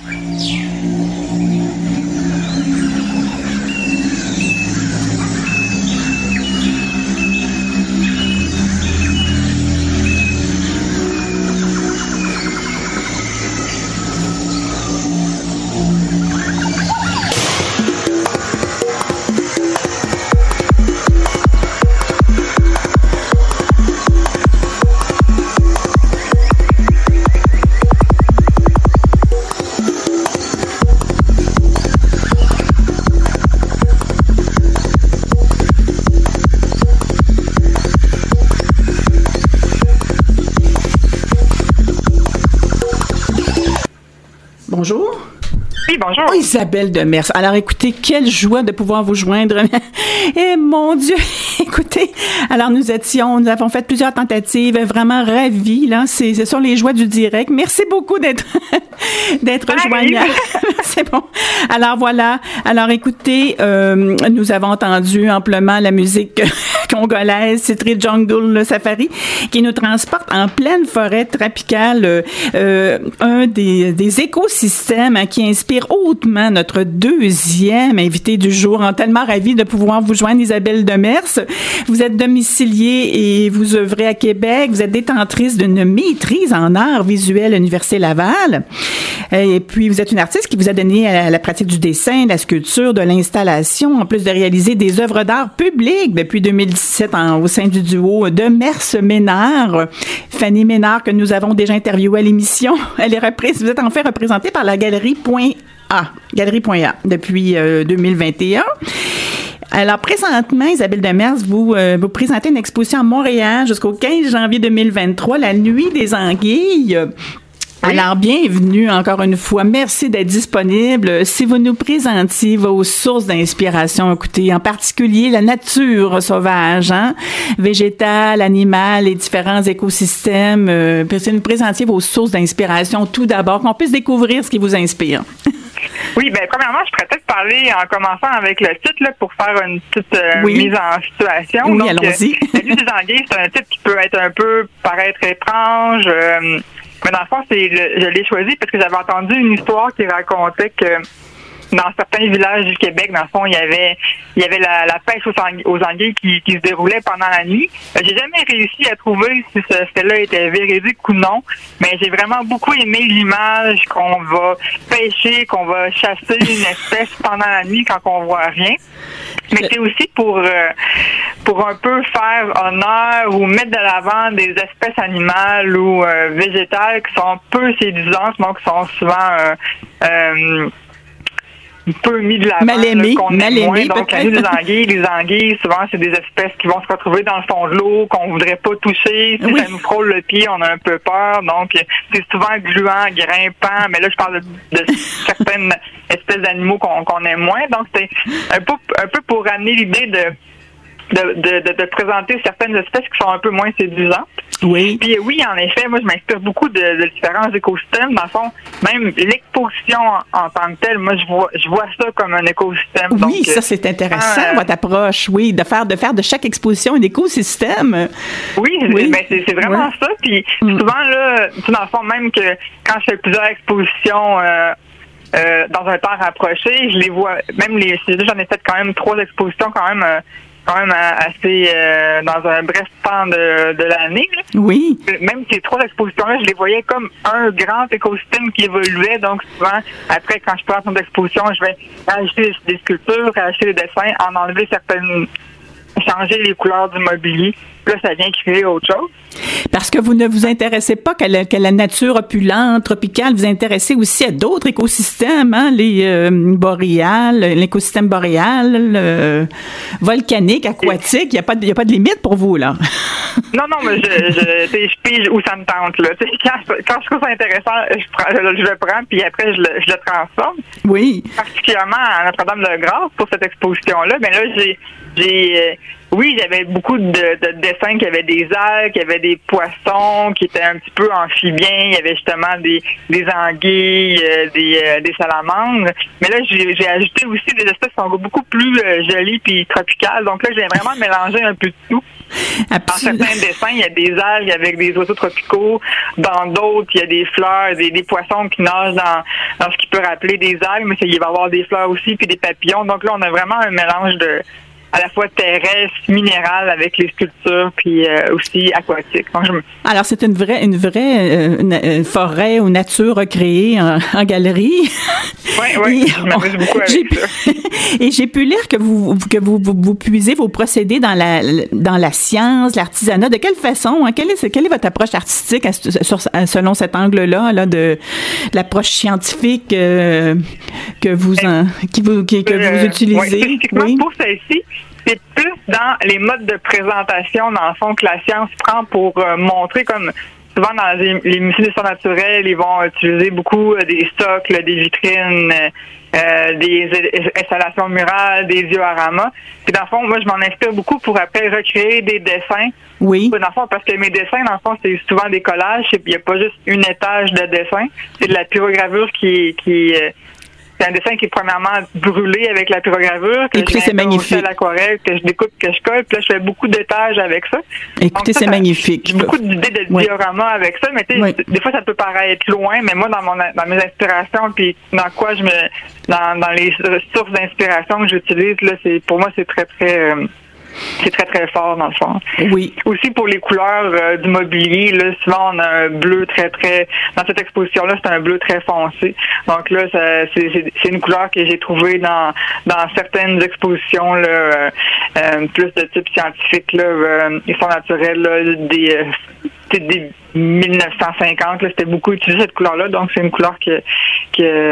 Bonjour. Bonjour. Oh, Isabelle Demers. Alors, écoutez, quelle joie de pouvoir vous joindre. Eh, mon Dieu, écoutez, alors nous étions, nous avons fait plusieurs tentatives, vraiment ravis, là. C'est, ce sont les joies du direct. Merci beaucoup d'être, d'être joignable. C'est bon. Alors, voilà. Alors, écoutez, euh, nous avons entendu amplement la musique congolaise, Citri Jungle le Safari, qui nous transporte en pleine forêt tropicale, euh, euh, un des, des écosystèmes hein, qui inspire hautement notre deuxième invité du jour. En tellement ravi de pouvoir vous joindre, Isabelle Demers. Vous êtes domiciliée et vous œuvrez à Québec. Vous êtes détentrice d'une maîtrise en art visuel à l'Université Laval. Et puis, vous êtes une artiste qui vous a donné à la pratique du dessin, de la sculpture, de l'installation, en plus de réaliser des œuvres d'art publiques depuis 2017 en, au sein du duo de Mers Ménard. Fanny Ménard, que nous avons déjà interviewé à l'émission. Elle est reprise, vous êtes en fait représentée par la galerie Point A, galerie.a depuis euh, 2021. Alors, présentement, Isabelle Demers, vous, euh, vous présentez une exposition à Montréal jusqu'au 15 janvier 2023, la Nuit des Anguilles. Alors, bienvenue encore une fois. Merci d'être disponible. Si vous nous présentiez vos sources d'inspiration, écoutez, en particulier la nature sauvage, hein, végétale, animale, les différents écosystèmes, euh, si vous nous présentiez vos sources d'inspiration tout d'abord, qu'on puisse découvrir ce qui vous inspire. Oui, ben premièrement, je pourrais peut-être parler en commençant avec le titre là, pour faire une petite euh, Oui. mise en situation. Oui, Donc, allons-y. euh, des anguilles, c'est un titre qui peut être un peu paraître étrange. euh, mais dans le fond, c'est je l'ai choisi parce que j'avais entendu une histoire qui racontait que dans certains villages du Québec, dans le fond, il y avait il y avait la, la pêche aux, angu- aux anguilles qui, qui se déroulait pendant la nuit. Euh, J'ai jamais réussi à trouver si ce fait-là était véridique ou non, mais j'ai vraiment beaucoup aimé l'image qu'on va pêcher, qu'on va chasser une espèce pendant la nuit quand on voit rien. Mais c'est aussi pour euh, pour un peu faire honneur ou mettre de l'avant des espèces animales ou euh, végétales qui sont peu séduisantes, donc qui sont souvent euh, euh, peu mis de l'avant. Mal là, aime mal moins. aimées, Donc, la nuit des anguilles, les anguilles, souvent, c'est des espèces qui vont se retrouver dans le fond de l'eau, qu'on voudrait pas toucher. Si Oui. ça nous frôle le pied, on a un peu peur. Donc, c'est souvent gluant, grimpant. Mais là, je parle de, de certaines espèces d'animaux qu'on qu'on aime moins. Donc, c'est un peu, un peu pour amener l'idée de de, de, de, de présenter certaines espèces qui sont un peu moins séduisantes. Oui. Puis euh, oui, en effet, moi je m'inspire beaucoup de, de différents écosystèmes. Dans le fond, même l'exposition en, en tant que telle, moi je vois je vois ça comme un écosystème. Oui, Donc, ça euh, c'est intéressant euh, votre approche, oui, de faire de faire de chaque exposition un écosystème. Oui, Oui. ben, c'est vraiment Ouais. ça. Puis Mm. souvent, là, dans le fond, même que quand je fais plusieurs expositions euh, euh, dans un temps rapproché, je les vois, même les, j'en ai fait quand même trois expositions quand même, euh, quand même assez euh, dans un bref temps de, de l'année. Oui. Même ces trois expositions-là, je les voyais comme un grand écosystème qui évoluait. Donc souvent, après, quand je présente une exposition, je vais ajouter des sculptures, ajouter des dessins, en enlever certaines, changer les couleurs du mobilier. Là, ça vient créer autre chose. Parce que vous ne vous intéressez pas qu'à la, nature opulente, tropicale, vous intéressez aussi à d'autres écosystèmes, hein, les euh, boréales, l'écosystème boréal, le volcanique, aquatique. Il n'y a, pas de- y a pas de limite pour vous, là. Non, non, mais je, je, pige où ça me tente. Là. Quand, quand je trouve ça intéressant, je, prends, je, je le prends, puis après, je le, je le transforme. Oui. particulièrement à Notre-Dame-de-Grâce pour cette exposition-là. Mais là, j'ai, j'ai, euh, oui, j'avais beaucoup de, de dessins qui avaient des algues, qui avaient des poissons, qui étaient un petit peu amphibiens. Il y avait justement des, des anguilles, euh, des, euh, des salamandres. Mais là, j'ai, j'ai ajouté aussi des espèces qui sont beaucoup plus euh, jolies puis tropicales. Donc là, j'ai vraiment mélangé un peu de tout. Dans certains dessins, il y a des algues avec des oiseaux tropicaux. Dans d'autres, il y a des fleurs, des, des poissons qui nagent dans, dans, ce qui peut rappeler des algues, mais il va y avoir des fleurs aussi, puis des papillons. Donc là, on a vraiment un mélange de, à la fois terrestre, minérale avec les sculptures, puis euh, aussi aquatique. Alors c'est une vraie, une vraie euh, forêt ou nature recréée en, en galerie. Oui, oui, je m'amuse beaucoup avec ça. Et j'ai pu lire que vous que vous, vous, puisez vos procédés dans la dans la science, l'artisanat. De quelle façon hein? quelle est quelle est votre approche artistique selon cet angle-là là de l'approche scientifique euh, que vous en, qui vous que vous utilisez? Oui, pour ici, c'est plus dans les modes de présentation, dans le fond, que la science prend pour euh, montrer comme souvent dans les, musées d'histoire naturelle, ils vont utiliser beaucoup euh, des socles, des vitrines, euh, des installations murales, des dioramas. Puis dans le fond, moi, je m'en inspire beaucoup pour après recréer des dessins. Oui. Dans le fond, parce que mes dessins, dans le fond, c'est souvent des collages. Il n'y a pas juste une étage de dessin. C'est de la pyrogravure qui, qui c'est un dessin qui est premièrement brûlé avec la pyrogravure. Que Écoutez, c'est magnifique. l'aquarelle, que je découpe, que je colle. Puis là, je fais beaucoup d'étages avec ça. Écoutez, c'est magnifique. J'ai beaucoup d'idées de diorama avec ça, mais des fois, ça peut paraître loin, mais moi, dans, mon, dans mes inspirations, puis dans quoi je me... Dans, dans les sources d'inspiration que j'utilise, là, c'est pour moi, c'est très, très... Euh, c'est très très fort dans le fond. Oui. Aussi pour les couleurs euh, du mobilier, là, souvent on a un bleu très très dans cette exposition là, c'est un bleu très foncé. Donc là, c'est une couleur que j'ai trouvée dans dans certaines expositions là, euh, euh, plus de type scientifique là, ils sont naturels là, des des 1950, c'était beaucoup utilisé cette couleur-là, donc c'est une couleur que, que,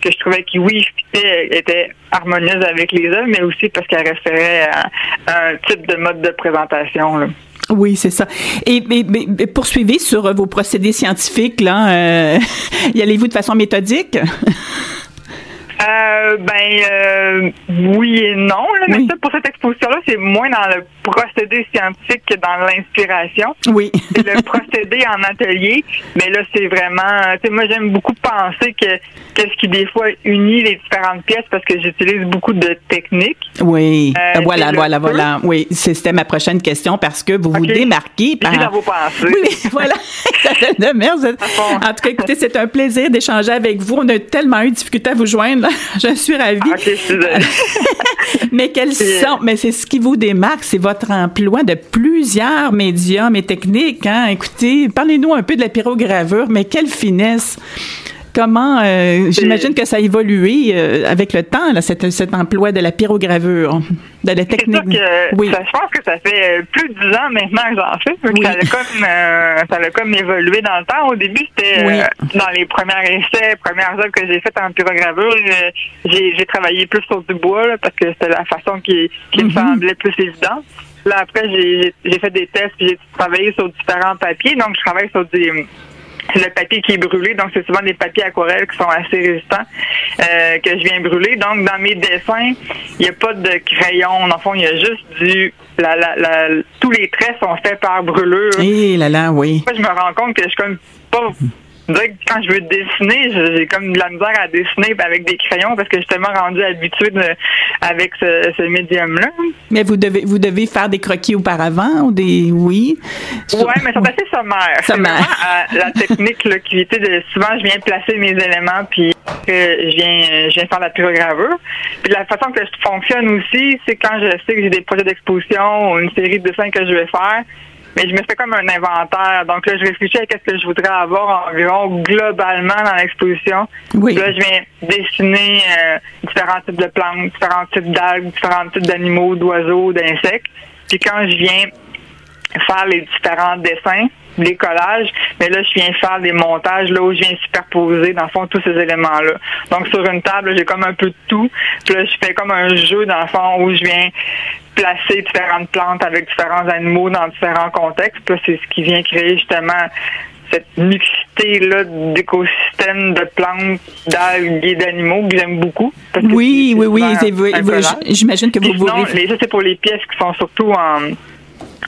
que je trouvais qui, oui, était harmonieuse avec les œuvres, mais aussi parce qu'elle référait à, un type de mode de présentation. Oui, c'est ça. Et, poursuivez sur vos procédés scientifiques, là. Euh, y allez-vous de façon méthodique? Euh, ben euh, oui et non. mais ça, pour cette exposition-là, c'est moins dans le procédé scientifique que dans l'inspiration. Oui. c'est le procédé en atelier. Mais là, c'est vraiment. Tu sais, moi, j'aime beaucoup penser que qu'est-ce qui des fois unit les différentes pièces parce que j'utilise beaucoup de techniques. Oui. Euh, voilà, voilà, voilà. Oui, c'était ma prochaine question parce que vous vous démarquez par. dans vos pensées. Oui, voilà. de merde. En tout cas, écoutez, c'est un plaisir d'échanger avec vous. On a tellement eu de difficultés à vous joindre. je suis ravie. Ah, mais quels sont, mais c'est ce qui vous démarque, c'est votre emploi de plusieurs médiums et techniques. Hein? Écoutez, parlez-nous un peu de la pyrogravure, mais quelle finesse! Comment, euh, j'imagine que ça a évolué euh, avec le temps, là, cet, cet emploi de la pyrogravure, de la technique. oui. Ça, je pense que ça fait plus de dix ans maintenant que j'en fais. Oui. Ça, a comme, euh, ça a comme évolué dans le temps. Au début, c'était dans les premiers essais, premières œuvres que j'ai faites en pyrogravure, j'ai travaillé plus sur du bois parce que c'était la façon qui, qui me mm-hmm. semblait plus évidente. Là, après, j'ai fait des tests et j'ai travaillé sur différents papiers. Donc, je travaille sur des le papier qui est brûlé, donc c'est souvent des papiers aquarelles qui sont assez résistants euh, que je viens brûler. Donc dans mes dessins, il n'y a pas de crayon. En fond, il y a juste du la, la, tous les traits sont faits par brûlure. Et eh là là, oui. Moi, je me rends compte que je suis comme pas quand je veux dessiner, j'ai comme de la misère à dessiner avec des crayons parce que je suis tellement rendu habitué avec ce, médium-là. Mais vous devez vous devez faire des croquis auparavant ou des oui? Oui, mais c'est assez sommaire. Sommaire. Euh, la technique là, qui était de souvent je viens placer mes éléments puis je viens je viens faire la pyrogravure. Puis la façon que je fonctionne aussi, c'est quand je sais que j'ai des projets d'exposition ou une série de dessins que je vais faire mais je me fais comme un inventaire. Donc là, je réfléchis à qu'est-ce que je voudrais avoir environ globalement dans l'exposition. Oui. Là, je viens dessiner euh, différents types de plantes, différents types d'algues, différents types d'animaux, d'oiseaux, d'insectes. Puis quand je viens faire les différents dessins, les collages, mais là, je viens faire des montages là où je viens superposer, dans le fond, tous ces éléments-là. Donc, sur une table, j'ai comme un peu de tout. Puis là, je fais comme un jeu, dans le fond, où je viens placer différentes plantes avec différents animaux dans différents contextes. Puis c'est ce qui vient créer justement cette mixité-là d'écosystèmes, de plantes, d'algues et d'animaux que j'aime beaucoup. oui, oui, oui, J'imagine que vous sinon, Ça, c'est pour les pièces qui sont surtout en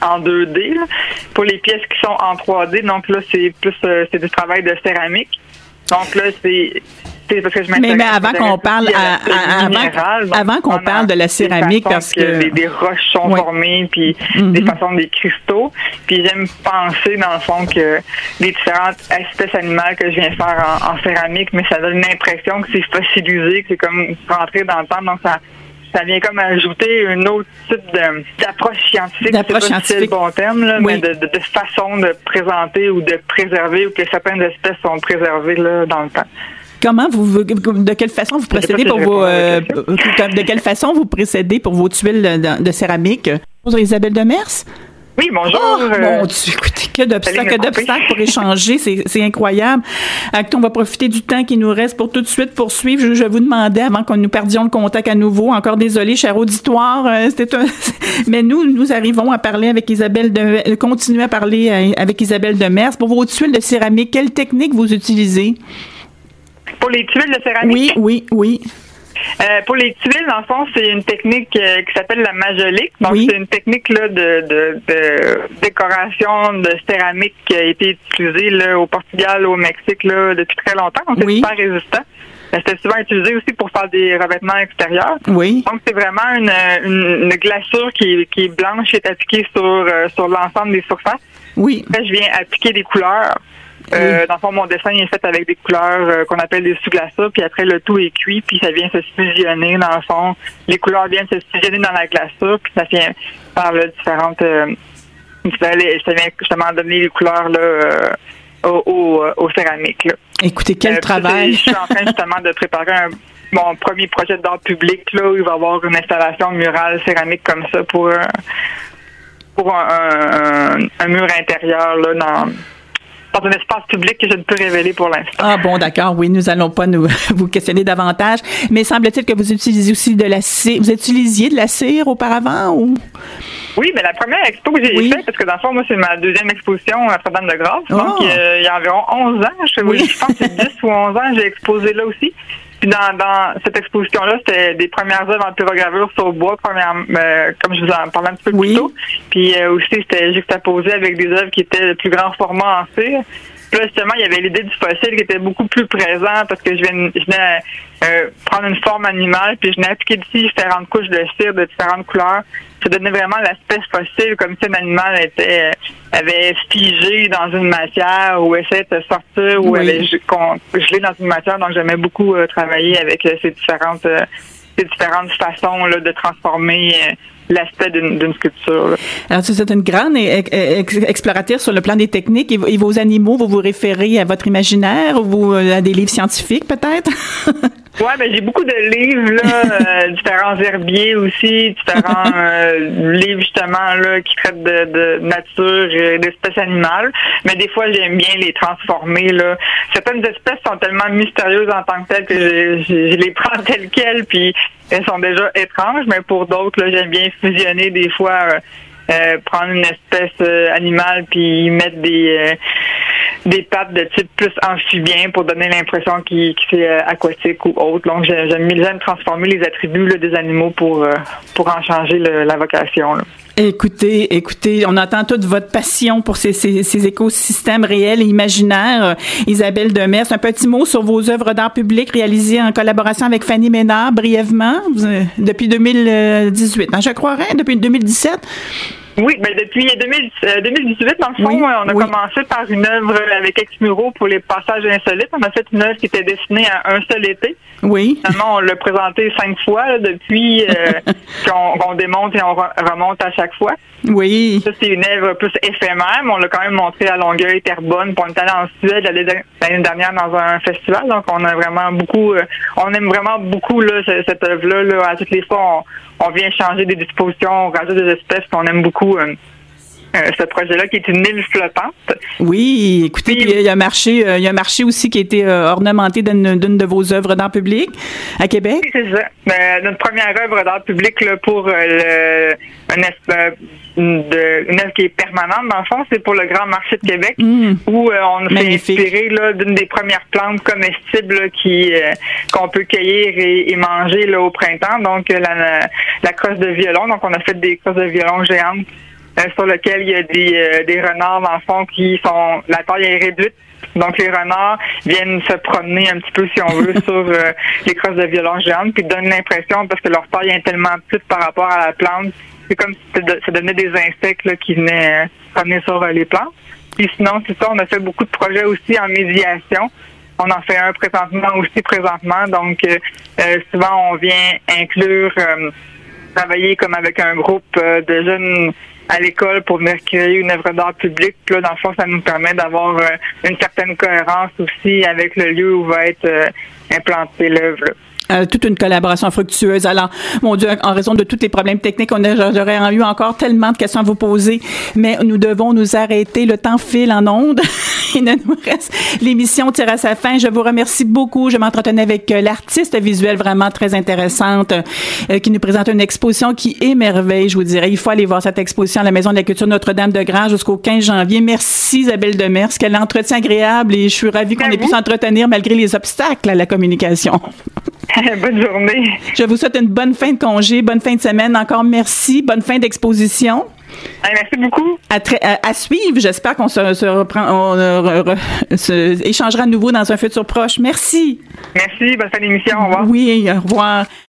en 2D. Pour les pièces qui sont en 3D, donc là, c'est plus euh, c'est du travail de céramique. Donc là, c'est mais, mais avant qu'on parle, avant, qu'on parle de la céramique, parce que des, roches sont formées, puis mm-hmm. des façons des cristaux, puis j'aime penser dans le fond que les différentes espèces animales que je viens faire en, en céramique, mais ça donne l'impression que c'est fossilisé, que c'est comme rentrer dans le temps, donc ça ça vient comme ajouter un autre type d'approche scientifique. D'approche scientifique. C'est le bon terme, là, mais de, de, façon de présenter ou de préserver ou que certaines espèces sont préservées là, dans le temps. Comment vous, de quelle façon vous procédez pour vos, euh, de quelle façon vous procédez pour vos tuiles de, de céramique? Bonjour Isabelle Demers. Oui, bonjour. Oh, mon Dieu, écoutez, que d'obstacles, d'obstacles pour échanger, c'est incroyable. on va profiter du temps qui nous reste pour tout de suite poursuivre. Je, je vous demandais, avant qu'on nous perdions le contact à nouveau, encore désolé, cher auditoire, euh, c'était un... mais nous, nous arrivons à parler avec Isabelle de, continuer à parler euh, avec Isabelle Demers. Pour vos tuiles de céramique, quelle technique vous utilisez? Pour les tuiles de céramique? Oui, oui, oui. Euh, pour les tuiles, en fond, c'est une technique euh, qui s'appelle la majolique. Donc, c'est une technique là, de, de, de, décoration de céramique qui a été utilisée là, au Portugal, au Mexique là, depuis très longtemps. Donc, c'est super résistant. C'était souvent utilisé aussi pour faire des revêtements extérieurs. Oui. Donc, c'est vraiment une, une, glaçure qui, qui est blanche et est appliquée sur, euh, sur l'ensemble des surfaces. Oui. Après, je viens appliquer des couleurs. Euh, dans le fond, mon dessin est fait avec des couleurs euh, qu'on appelle des sous-glaçures, puis après le tout est cuit, puis ça vient se fusionner dans le fond. Les couleurs viennent se fusionner dans la glaçure, puis ça vient par là, différentes. Euh, ça vient justement donner les couleurs là, euh, au, au, céramique. Là. Écoutez, quel travail! Je suis en train justement de préparer un, mon premier projet d'art public là, où il va y avoir une installation murale céramique comme ça pour, pour un, un mur intérieur là, dans dans un espace public que je ne peux révéler pour l'instant. Ah bon, d'accord. Oui, nous allons pas nous vous questionner davantage. Mais semble-t-il que vous utilisez aussi de la cire. Vous utilisiez de la cire auparavant ou? Oui, mais la première expo que j'ai faite, parce que dans le fond, moi, c'est ma deuxième exposition à Notre-Dame-de-Grâce. Donc, oh. euh, il y a environ 11 ans. Je, oui. je pense que c'est 10 ou 11 ans, j'ai exposé là aussi. Puis dans, dans cette exposition-là, c'était des premières œuvres en pyrogravure sur bois, première, euh, comme je vous en parlais un petit peu plus tôt. Puis euh, aussi, c'était juxtaposé avec des œuvres qui étaient de plus grand format en cire. Puis là, justement, il y avait l'idée du fossile qui était beaucoup plus présent parce que je venais, je venais euh, prendre une forme animale, puis je appliquer dessus différentes couches de cire de différentes couleurs ça donnait vraiment l'aspect fossile, comme si un animal était euh, avait figé dans une matière ou essayait de sortir ou avait gelé dans une matière. Donc j'aimais beaucoup euh, travailler avec ces différentes ces différentes façons là, de transformer l'aspect d'une sculpture. Alors, c'est une grande exploratrice sur le plan des techniques et, vos animaux, vous vous référez à votre imaginaire ou à des livres scientifiques peut-être? Ouais, ben j'ai beaucoup de livres là, euh, différents herbiers aussi, différents euh, livres justement là qui traitent de, de nature et d'espèces animales. Mais des fois, j'aime bien les transformer là. Certaines espèces sont tellement mystérieuses en tant que telles que je, je, les prends telles quelles, puis elles sont déjà étranges. Mais pour d'autres, là, j'aime bien fusionner des fois. Euh, prendre une espèce animale puis mettre des des pattes de type plus amphibien pour donner l'impression qu'il est euh, aquatique ou autre. Donc, j'aime bien transformer les attributs des animaux pour, euh, pour en changer la vocation. Écoutez, écoutez, on entend toute votre passion pour ces, écosystèmes réels et imaginaires. Isabelle Demers, un petit mot sur vos œuvres d'art public réalisées en collaboration avec Fanny Ménard, brièvement, depuis 2018, hein, je croirais, depuis 2017. Oui, mais depuis 2018, euh, dans le fond, on a commencé par une œuvre avec Exmuro pour les passages insolites. On a fait une œuvre qui était destinée à un seul été. Oui. Finalement, on l'a présenté cinq fois depuis euh, qu'on démonte et on remonte à chaque fois. Oui. Ça, c'est une œuvre plus éphémère, mais on l'a quand même montré à Longueuil, Terrebonne. Puis on est allé en Suède l'année dernière dans un festival. Donc, on a vraiment beaucoup, euh, on aime vraiment beaucoup là, cette œuvre-là. Là. À toutes les fois, on, vient changer des dispositions, on rajoute des espèces qu'on aime beaucoup. Euh, euh, ce projet-là qui est une île flottante. Oui, écoutez, il y a un marché, euh, il y a un marché aussi qui a été euh, ornementé d'une de vos œuvres d'art public à Québec. Oui, c'est ça. notre première œuvre d'art public là, pour le, une, œuvre qui est permanente, dans le fond, c'est pour le Grand Marché de Québec, mmh. où on s'est inspiré d'une des premières plantes comestibles qui qu'on peut cueillir et, manger là, au printemps. Donc la, la crosse de violon. Donc on a fait des crosses de violon géantes euh, sur lequel il y a des, euh, des renards dans le fond qui sont la taille est réduite Donc, les renards viennent se promener un petit peu, si on veut, sur euh, les crosses de violence géantes, puis donnent l'impression, parce que leur taille est tellement petite par rapport à la plante, c'est comme si ça donnait des insectes là, qui venaient se promener sur les plantes. Puis sinon, c'est ça, on a fait beaucoup de projets aussi en médiation. On en fait un présentement aussi présentement. Donc, souvent, on vient inclure travailler comme avec un groupe euh, de jeunes à l'école pour venir créer une œuvre d'art public. Puis là, dans le fond, ça nous permet d'avoir euh, une certaine cohérence aussi avec le lieu où va être euh, implantée l'œuvre. Euh, toute une collaboration fructueuse. Alors, mon Dieu, en raison de tous les problèmes techniques, on j'aurais eu encore tellement de questions à vous poser, mais nous devons nous arrêter. Le temps file en ondes. Il ne nous reste. L'émission tire à sa fin. Je vous remercie beaucoup. Je m'entretenais avec euh, l'artiste visuel vraiment très intéressante euh, qui nous présente une exposition qui émerveille, je vous dirais. Il faut aller voir cette exposition à la Maison de la Culture Notre-Dame de Grange jusqu'au 15 janvier. Merci Isabelle Demers. Quel entretien agréable et je suis ravie qu'on ait pu s'entretenir malgré les obstacles à la communication. bonne journée. Je vous souhaite une bonne fin de congé, bonne fin de semaine. Encore merci. Bonne fin d'exposition. Merci beaucoup. À, suivre. J'espère qu'on se, reprend, on, échangera à nouveau dans un futur proche. Merci. Merci. Bonne fin d'émission. Au revoir. Oui, au revoir.